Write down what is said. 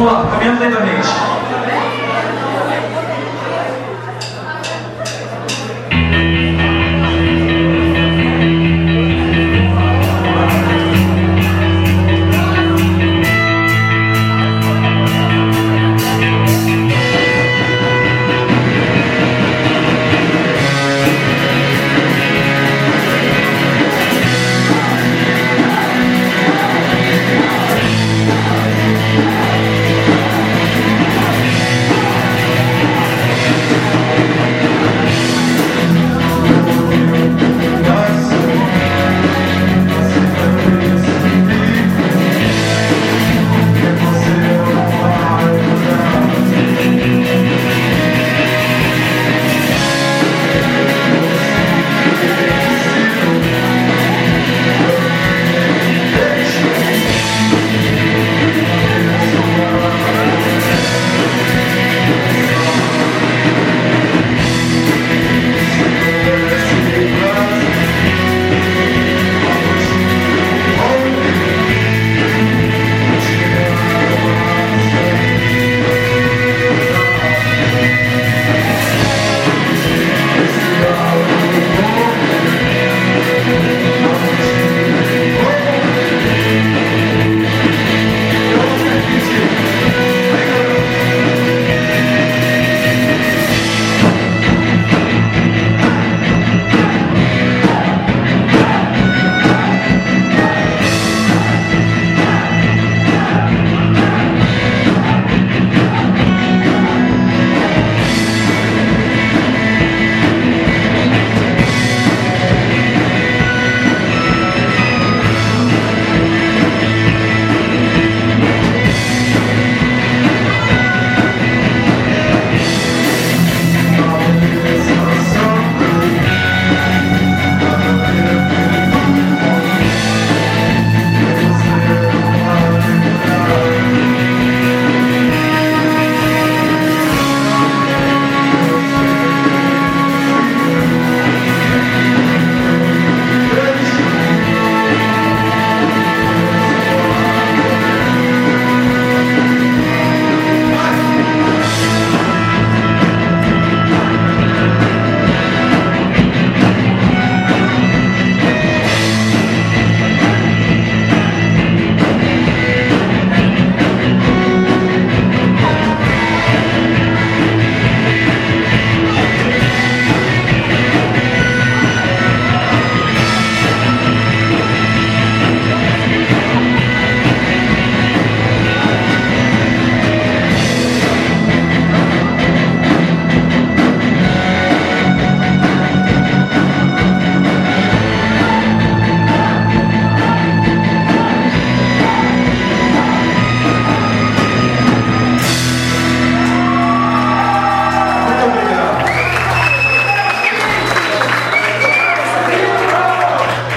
Vamos lá, caminhando lentamente.